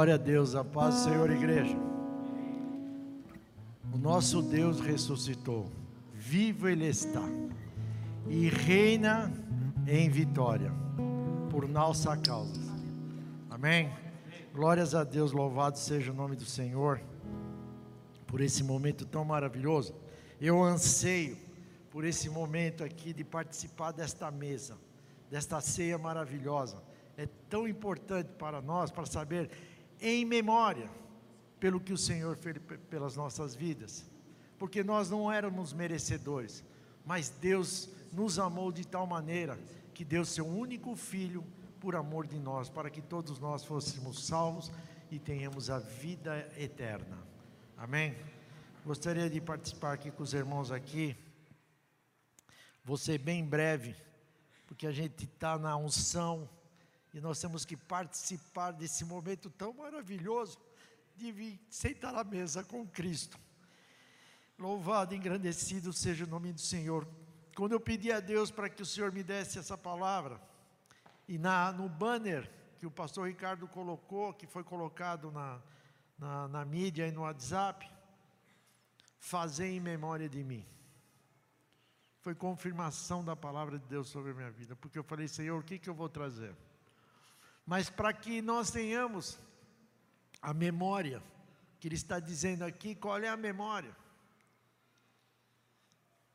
Glória a Deus, a paz do Senhor, igreja. O nosso Deus ressuscitou, vivo Ele está, e reina em vitória, por nossa causa. Amém? Glórias a Deus, louvado seja o nome do Senhor, por esse momento tão maravilhoso. Eu anseio por esse momento aqui de participar desta mesa, desta ceia maravilhosa é tão importante para nós, para saber em memória pelo que o Senhor fez pelas nossas vidas, porque nós não éramos merecedores, mas Deus nos amou de tal maneira que deu seu único filho por amor de nós, para que todos nós fôssemos salvos e tenhamos a vida eterna. Amém? Gostaria de participar aqui com os irmãos aqui. Vou ser bem breve, porque a gente está na unção e nós temos que participar desse momento tão maravilhoso de vir sentar à mesa com Cristo. Louvado engrandecido seja o nome do Senhor. Quando eu pedi a Deus para que o Senhor me desse essa palavra, e na, no banner que o pastor Ricardo colocou, que foi colocado na, na, na mídia e no WhatsApp, fazer em memória de mim. Foi confirmação da palavra de Deus sobre a minha vida, porque eu falei, Senhor, o que, que eu vou trazer? Mas para que nós tenhamos a memória, que ele está dizendo aqui, qual é a memória?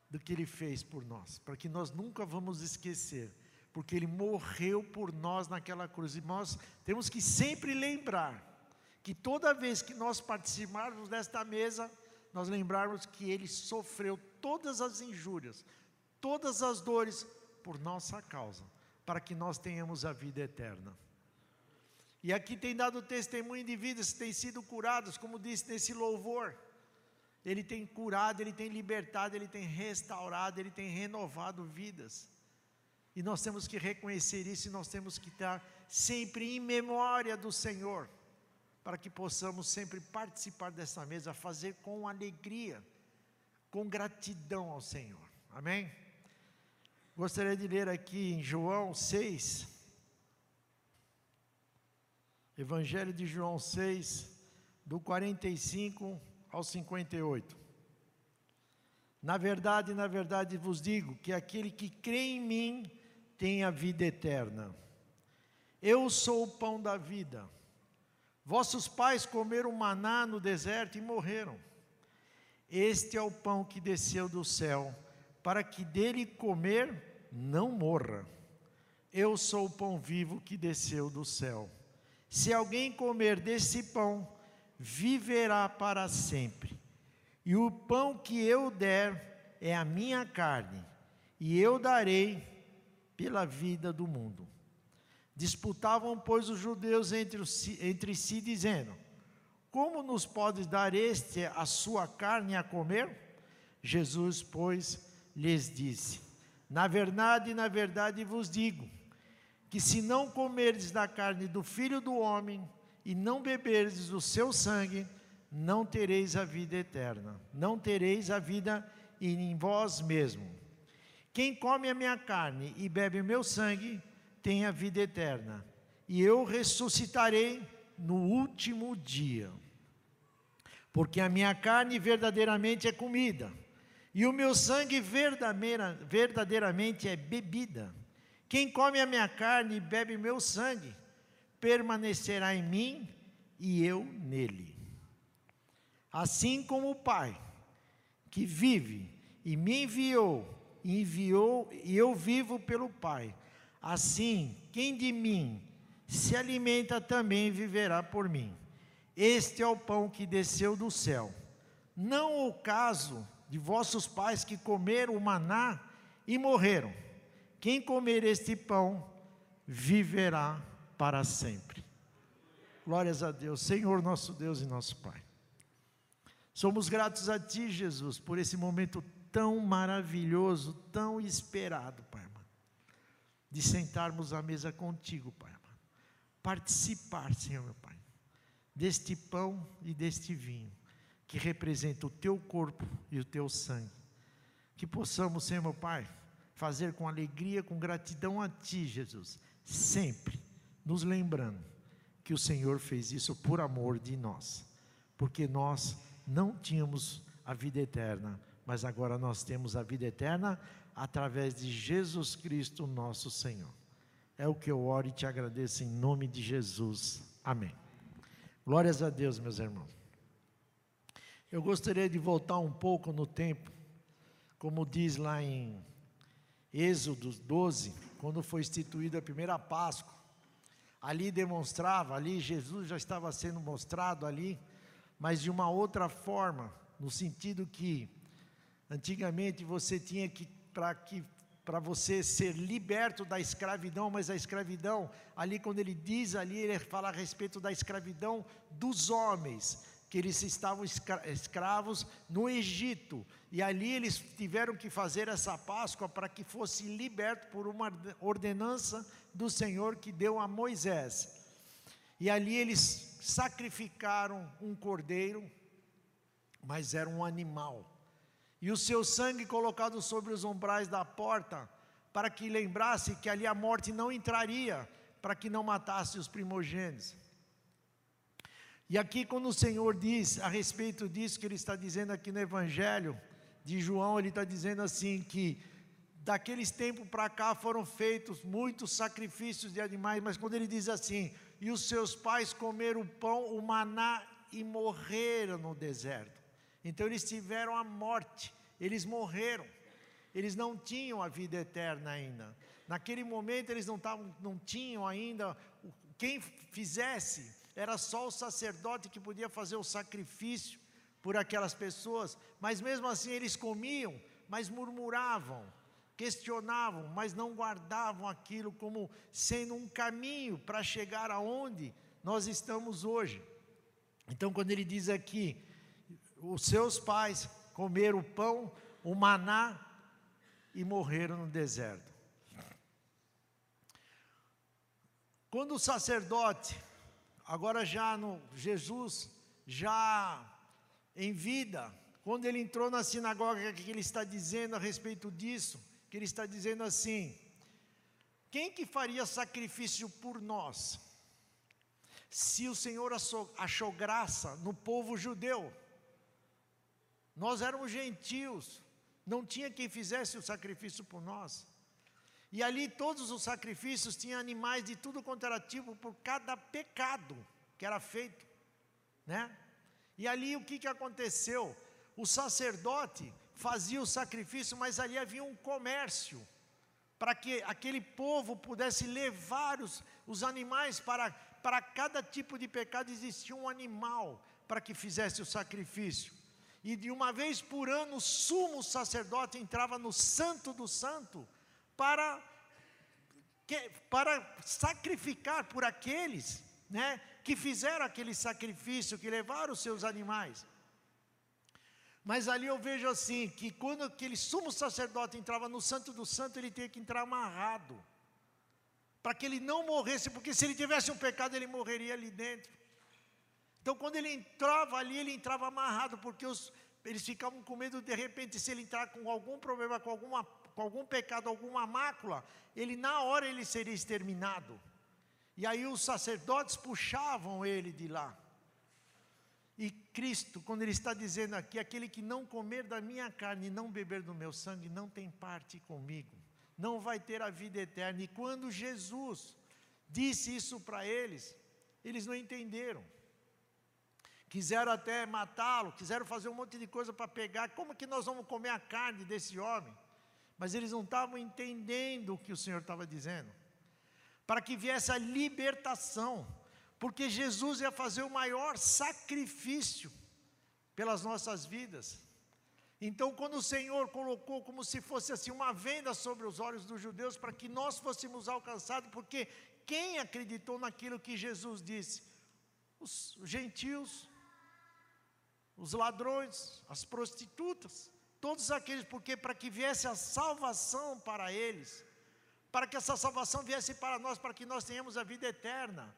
Do que ele fez por nós, para que nós nunca vamos esquecer, porque ele morreu por nós naquela cruz, e nós temos que sempre lembrar, que toda vez que nós participarmos desta mesa, nós lembrarmos que ele sofreu todas as injúrias, todas as dores por nossa causa, para que nós tenhamos a vida eterna. E aqui tem dado testemunho de vidas que têm sido curadas, como disse nesse louvor. Ele tem curado, ele tem libertado, ele tem restaurado, ele tem renovado vidas. E nós temos que reconhecer isso e nós temos que estar sempre em memória do Senhor, para que possamos sempre participar dessa mesa, fazer com alegria, com gratidão ao Senhor. Amém? Gostaria de ler aqui em João 6, Evangelho de João 6, do 45 ao 58. Na verdade, na verdade vos digo que aquele que crê em mim tem a vida eterna. Eu sou o pão da vida. Vossos pais comeram maná no deserto e morreram. Este é o pão que desceu do céu, para que dele comer não morra. Eu sou o pão vivo que desceu do céu. Se alguém comer desse pão, viverá para sempre. E o pão que eu der é a minha carne, e eu darei pela vida do mundo. Disputavam, pois, os judeus entre, entre si, dizendo: Como nos podes dar este a sua carne a comer? Jesus, pois, lhes disse: Na verdade, na verdade vos digo que se não comerdes da carne do filho do homem e não beberdes do seu sangue, não tereis a vida eterna, não tereis a vida em vós mesmo. Quem come a minha carne e bebe o meu sangue, tem a vida eterna, e eu ressuscitarei no último dia. Porque a minha carne verdadeiramente é comida, e o meu sangue verdadeiramente é bebida. Quem come a minha carne e bebe meu sangue, permanecerá em mim e eu nele. Assim como o Pai, que vive e me enviou, enviou e eu vivo pelo Pai. Assim, quem de mim se alimenta também viverá por mim. Este é o pão que desceu do céu. Não o caso de vossos pais que comeram o maná e morreram. Quem comer este pão viverá para sempre. Glórias a Deus, Senhor nosso Deus e nosso Pai. Somos gratos a Ti, Jesus, por esse momento tão maravilhoso, tão esperado, Pai de sentarmos à mesa contigo, Pai. Participar, Senhor meu Pai, deste pão e deste vinho, que representa o Teu corpo e o Teu sangue. Que possamos, Senhor meu Pai, fazer com alegria, com gratidão a Ti, Jesus, sempre nos lembrando que o Senhor fez isso por amor de nós, porque nós não tínhamos a vida eterna, mas agora nós temos a vida eterna através de Jesus Cristo, nosso Senhor. É o que eu oro e te agradeço em nome de Jesus. Amém. Glórias a Deus, meus irmãos. Eu gostaria de voltar um pouco no tempo, como diz lá em Êxodo 12, quando foi instituída a primeira Páscoa. Ali demonstrava, ali Jesus já estava sendo mostrado ali, mas de uma outra forma, no sentido que antigamente você tinha que para que para você ser liberto da escravidão, mas a escravidão, ali quando ele diz ali, ele fala a respeito da escravidão dos homens, que eles estavam escravos no Egito, e ali eles tiveram que fazer essa Páscoa para que fosse liberto por uma ordenança do Senhor que deu a Moisés. E ali eles sacrificaram um cordeiro, mas era um animal e o seu sangue colocado sobre os umbrais da porta, para que lembrasse que ali a morte não entraria, para que não matasse os primogênitos. E aqui, quando o Senhor diz a respeito disso, que Ele está dizendo aqui no Evangelho de João, Ele está dizendo assim: que daqueles tempos para cá foram feitos muitos sacrifícios de animais, mas quando Ele diz assim: e os seus pais comeram o pão, o maná e morreram no deserto. Então eles tiveram a morte, eles morreram. Eles não tinham a vida eterna ainda. Naquele momento eles não, tavam, não tinham ainda. Quem fizesse era só o sacerdote que podia fazer o sacrifício por aquelas pessoas. Mas mesmo assim eles comiam, mas murmuravam, questionavam, mas não guardavam aquilo como sendo um caminho para chegar aonde nós estamos hoje. Então, quando ele diz aqui, os seus pais comeram o pão, o maná e morreram no deserto. Quando o sacerdote, agora já no Jesus, já em vida, quando ele entrou na sinagoga, que ele está dizendo a respeito disso? Que ele está dizendo assim: quem que faria sacrifício por nós? Se o Senhor achou graça no povo judeu, nós éramos gentios, não tinha quem fizesse o sacrifício por nós. E ali todos os sacrifícios tinham animais de tudo quanto era tipo por cada pecado que era feito, né? E ali o que, que aconteceu? O sacerdote fazia o sacrifício, mas ali havia um comércio para que aquele povo pudesse levar os, os animais para, para cada tipo de pecado existia um animal para que fizesse o sacrifício e de uma vez por ano o sumo sacerdote entrava no santo do santo para, para sacrificar por aqueles né, que fizeram aquele sacrifício, que levaram os seus animais. Mas ali eu vejo assim, que quando aquele sumo sacerdote entrava no santo do santo, ele tinha que entrar amarrado, para que ele não morresse, porque se ele tivesse um pecado, ele morreria ali dentro. Então, quando ele entrava ali, ele entrava amarrado, porque os, eles ficavam com medo de repente, se ele entrar com algum problema, com, alguma, com algum pecado, alguma mácula, ele na hora ele seria exterminado. E aí os sacerdotes puxavam ele de lá. E Cristo, quando Ele está dizendo aqui: aquele que não comer da minha carne e não beber do meu sangue, não tem parte comigo, não vai ter a vida eterna. E quando Jesus disse isso para eles, eles não entenderam quiseram até matá-lo, quiseram fazer um monte de coisa para pegar. Como que nós vamos comer a carne desse homem? Mas eles não estavam entendendo o que o Senhor estava dizendo. Para que viesse a libertação, porque Jesus ia fazer o maior sacrifício pelas nossas vidas. Então, quando o Senhor colocou como se fosse assim uma venda sobre os olhos dos judeus para que nós fôssemos alcançados, porque quem acreditou naquilo que Jesus disse? Os gentios, os ladrões, as prostitutas, todos aqueles, porque para que viesse a salvação para eles, para que essa salvação viesse para nós, para que nós tenhamos a vida eterna.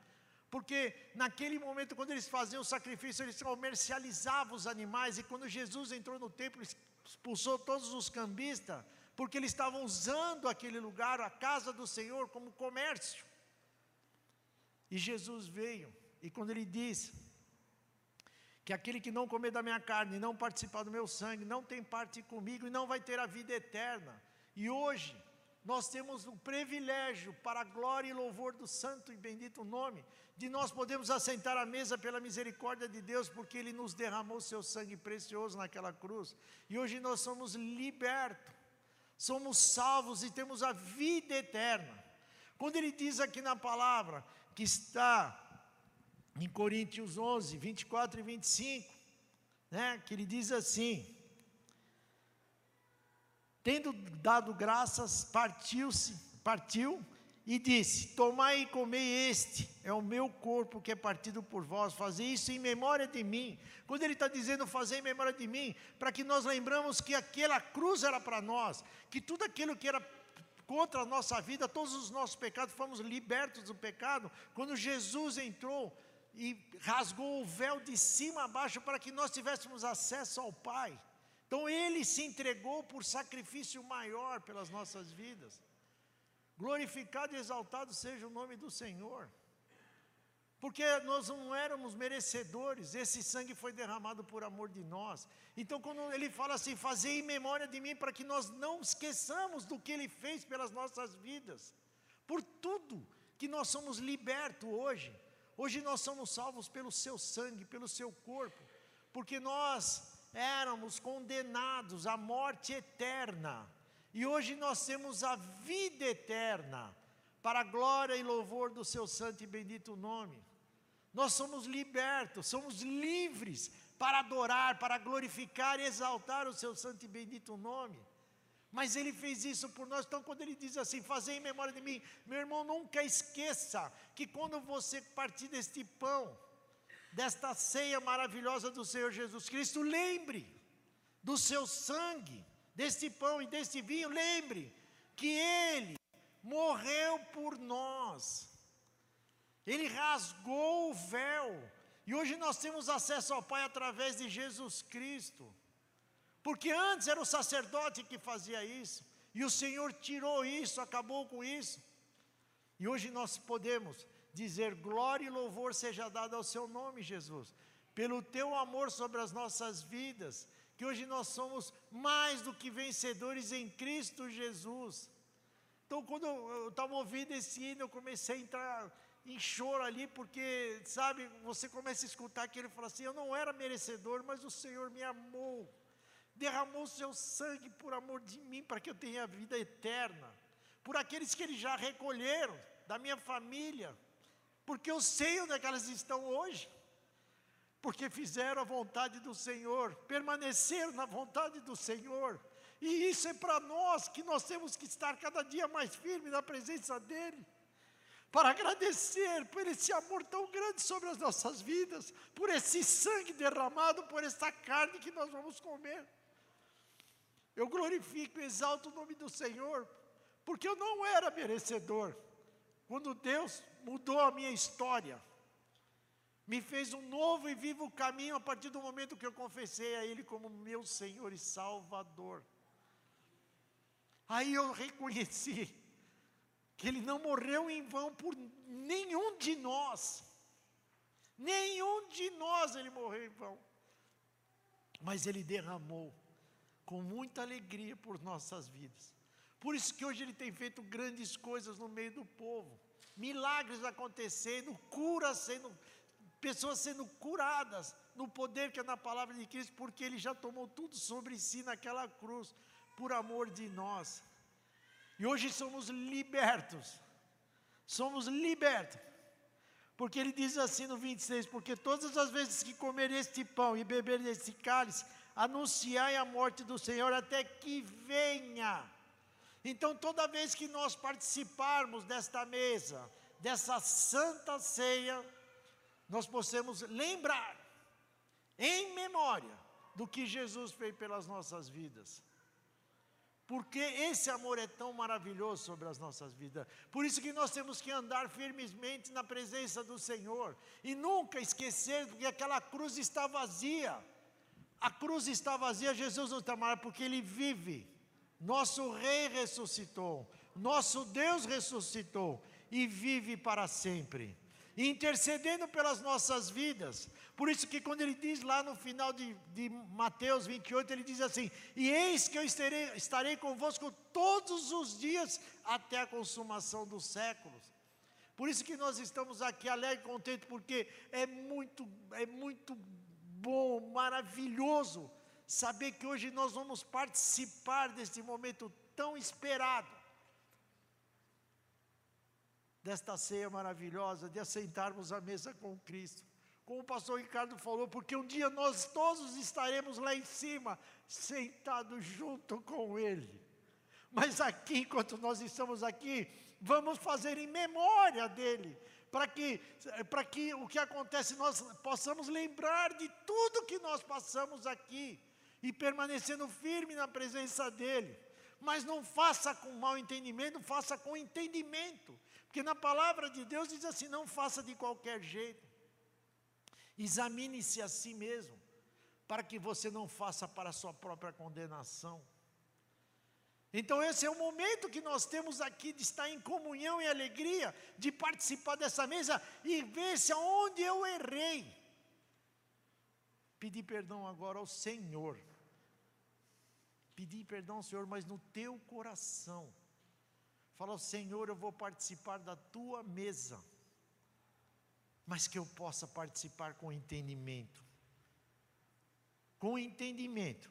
Porque naquele momento, quando eles faziam o sacrifício, eles comercializavam os animais, e quando Jesus entrou no templo, expulsou todos os cambistas, porque eles estavam usando aquele lugar, a casa do Senhor, como comércio. E Jesus veio E quando ele diz que aquele que não comer da minha carne e não participar do meu sangue, não tem parte comigo e não vai ter a vida eterna. E hoje, nós temos o privilégio, para a glória e louvor do santo e bendito nome, de nós podermos assentar à mesa pela misericórdia de Deus, porque Ele nos derramou seu sangue precioso naquela cruz. E hoje nós somos libertos, somos salvos e temos a vida eterna. Quando Ele diz aqui na palavra, que está em Coríntios 11, 24 e 25, né, que ele diz assim: Tendo dado graças, partiu-se, partiu e disse: Tomai e comei este, é o meu corpo que é partido por vós, fazei isso em memória de mim. Quando ele está dizendo fazer em memória de mim, para que nós lembramos que aquela cruz era para nós, que tudo aquilo que era contra a nossa vida, todos os nossos pecados, fomos libertos do pecado, quando Jesus entrou e rasgou o véu de cima a baixo para que nós tivéssemos acesso ao Pai. Então ele se entregou por sacrifício maior pelas nossas vidas. Glorificado e exaltado seja o nome do Senhor. Porque nós não éramos merecedores, esse sangue foi derramado por amor de nós. Então, quando ele fala assim, fazer em memória de mim, para que nós não esqueçamos do que ele fez pelas nossas vidas, por tudo que nós somos libertos hoje. Hoje nós somos salvos pelo seu sangue, pelo seu corpo, porque nós éramos condenados à morte eterna, e hoje nós temos a vida eterna, para a glória e louvor do seu santo e bendito nome. Nós somos libertos, somos livres para adorar, para glorificar e exaltar o seu santo e bendito nome. Mas ele fez isso por nós. Então, quando ele diz assim, fazer em memória de mim, meu irmão, nunca esqueça que quando você partir deste pão, desta ceia maravilhosa do Senhor Jesus Cristo, lembre do seu sangue, deste pão e deste vinho, lembre que ele morreu por nós. Ele rasgou o véu. E hoje nós temos acesso ao Pai através de Jesus Cristo. Porque antes era o sacerdote que fazia isso, e o Senhor tirou isso, acabou com isso. E hoje nós podemos dizer: glória e louvor seja dado ao seu nome, Jesus, pelo teu amor sobre as nossas vidas, que hoje nós somos mais do que vencedores em Cristo Jesus. Então, quando eu estava ouvindo esse hino, eu comecei a entrar em choro ali, porque, sabe, você começa a escutar aquilo e fala assim: eu não era merecedor, mas o Senhor me amou derramou seu sangue por amor de mim, para que eu tenha vida eterna, por aqueles que ele já recolheram, da minha família, porque eu sei onde é que elas estão hoje, porque fizeram a vontade do Senhor, permaneceram na vontade do Senhor, e isso é para nós, que nós temos que estar cada dia mais firmes na presença dEle, para agradecer por esse amor tão grande sobre as nossas vidas, por esse sangue derramado, por essa carne que nós vamos comer. Eu glorifico e exalto o nome do Senhor, porque eu não era merecedor. Quando Deus mudou a minha história, me fez um novo e vivo caminho a partir do momento que eu confessei a Ele como meu Senhor e Salvador. Aí eu reconheci que Ele não morreu em vão por nenhum de nós. Nenhum de nós Ele morreu em vão. Mas Ele derramou com muita alegria por nossas vidas. Por isso que hoje ele tem feito grandes coisas no meio do povo. Milagres acontecendo, curas sendo, pessoas sendo curadas no poder que é na palavra de Cristo, porque ele já tomou tudo sobre si naquela cruz, por amor de nós. E hoje somos libertos. Somos libertos. Porque ele diz assim no 26: Porque todas as vezes que comer este pão e beber este cálice, anunciai a morte do Senhor até que venha. Então, toda vez que nós participarmos desta mesa, dessa santa ceia, nós possamos lembrar, em memória, do que Jesus fez pelas nossas vidas. Porque esse amor é tão maravilhoso sobre as nossas vidas. Por isso que nós temos que andar firmemente na presença do Senhor e nunca esquecer que aquela cruz está vazia. A cruz está vazia, Jesus não está mais, porque Ele vive. Nosso Rei ressuscitou, nosso Deus ressuscitou e vive para sempre. intercedendo pelas nossas vidas. Por isso que quando ele diz lá no final de, de Mateus 28, ele diz assim: E eis que eu estarei, estarei convosco todos os dias até a consumação dos séculos. Por isso que nós estamos aqui alegres e contentes, porque é muito, é muito bom, maravilhoso saber que hoje nós vamos participar deste momento tão esperado desta ceia maravilhosa, de assentarmos à mesa com Cristo. Como o pastor Ricardo falou, porque um dia nós todos estaremos lá em cima, sentados junto com Ele. Mas aqui, enquanto nós estamos aqui, vamos fazer em memória dele, para que, para que o que acontece nós possamos lembrar de tudo que nós passamos aqui e permanecendo firme na presença dele. Mas não faça com mau entendimento, faça com entendimento. Porque na palavra de Deus diz assim: não faça de qualquer jeito. Examine-se a si mesmo, para que você não faça para a sua própria condenação. Então, esse é o momento que nós temos aqui de estar em comunhão e alegria, de participar dessa mesa e ver se aonde eu errei. Pedir perdão agora ao Senhor. Pedir perdão ao Senhor, mas no teu coração. Fala, Senhor, eu vou participar da tua mesa, mas que eu possa participar com entendimento. Com entendimento,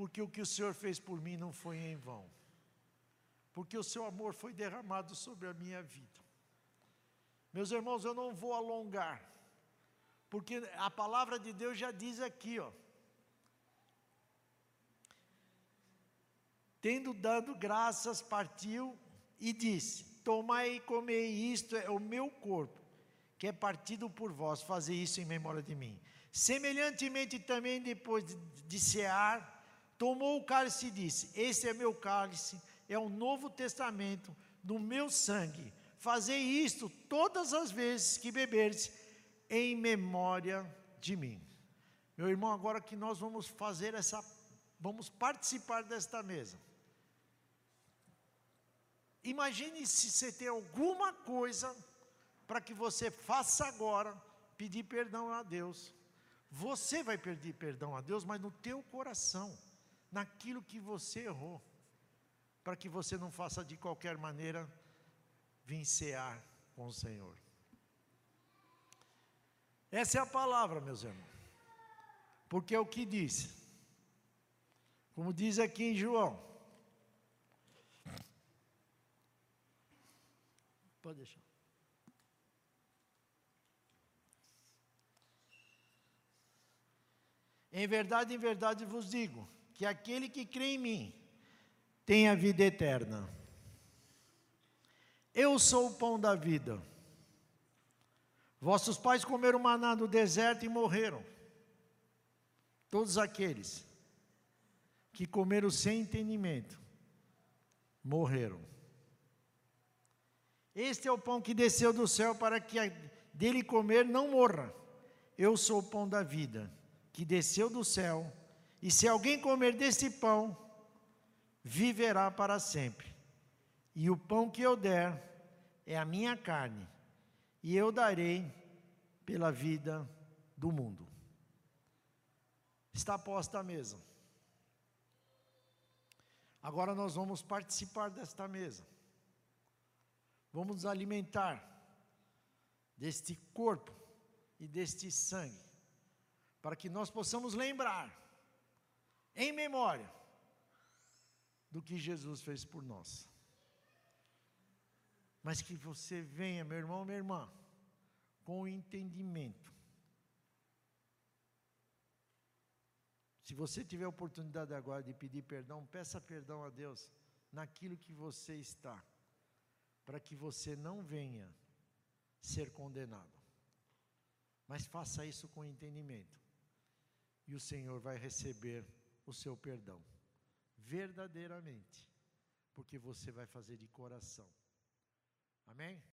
porque o que o Senhor fez por mim não foi em vão, porque o seu amor foi derramado sobre a minha vida. Meus irmãos, eu não vou alongar, porque a palavra de Deus já diz aqui, ó. Tendo dado graças, partiu e disse: Tomai e comei isto, é o meu corpo, que é partido por vós, fazei isso em memória de mim. Semelhantemente também, depois de, de cear, tomou o cálice e disse: Este é meu cálice, é o novo testamento do meu sangue. Fazei isto todas as vezes que beberdes, em memória de mim. Meu irmão, agora que nós vamos fazer essa, vamos participar desta mesa. Imagine se você tem alguma coisa para que você faça agora, pedir perdão a Deus. Você vai pedir perdão a Deus, mas no teu coração, naquilo que você errou, para que você não faça de qualquer maneira vencear com o Senhor. Essa é a palavra, meus irmãos. Porque é o que diz. Como diz aqui em João Pode deixar. Em verdade, em verdade vos digo: que aquele que crê em mim tem a vida eterna. Eu sou o pão da vida. Vossos pais comeram maná no deserto e morreram. Todos aqueles que comeram sem entendimento morreram. Este é o pão que desceu do céu para que dele comer não morra. Eu sou o pão da vida, que desceu do céu, e se alguém comer deste pão, viverá para sempre. E o pão que eu der é a minha carne, e eu darei pela vida do mundo. Está posta a mesa. Agora nós vamos participar desta mesa. Vamos nos alimentar deste corpo e deste sangue, para que nós possamos lembrar, em memória, do que Jesus fez por nós. Mas que você venha, meu irmão, minha irmã, com o entendimento. Se você tiver a oportunidade agora de pedir perdão, peça perdão a Deus naquilo que você está para que você não venha ser condenado. Mas faça isso com entendimento, e o Senhor vai receber o seu perdão, verdadeiramente, porque você vai fazer de coração. Amém?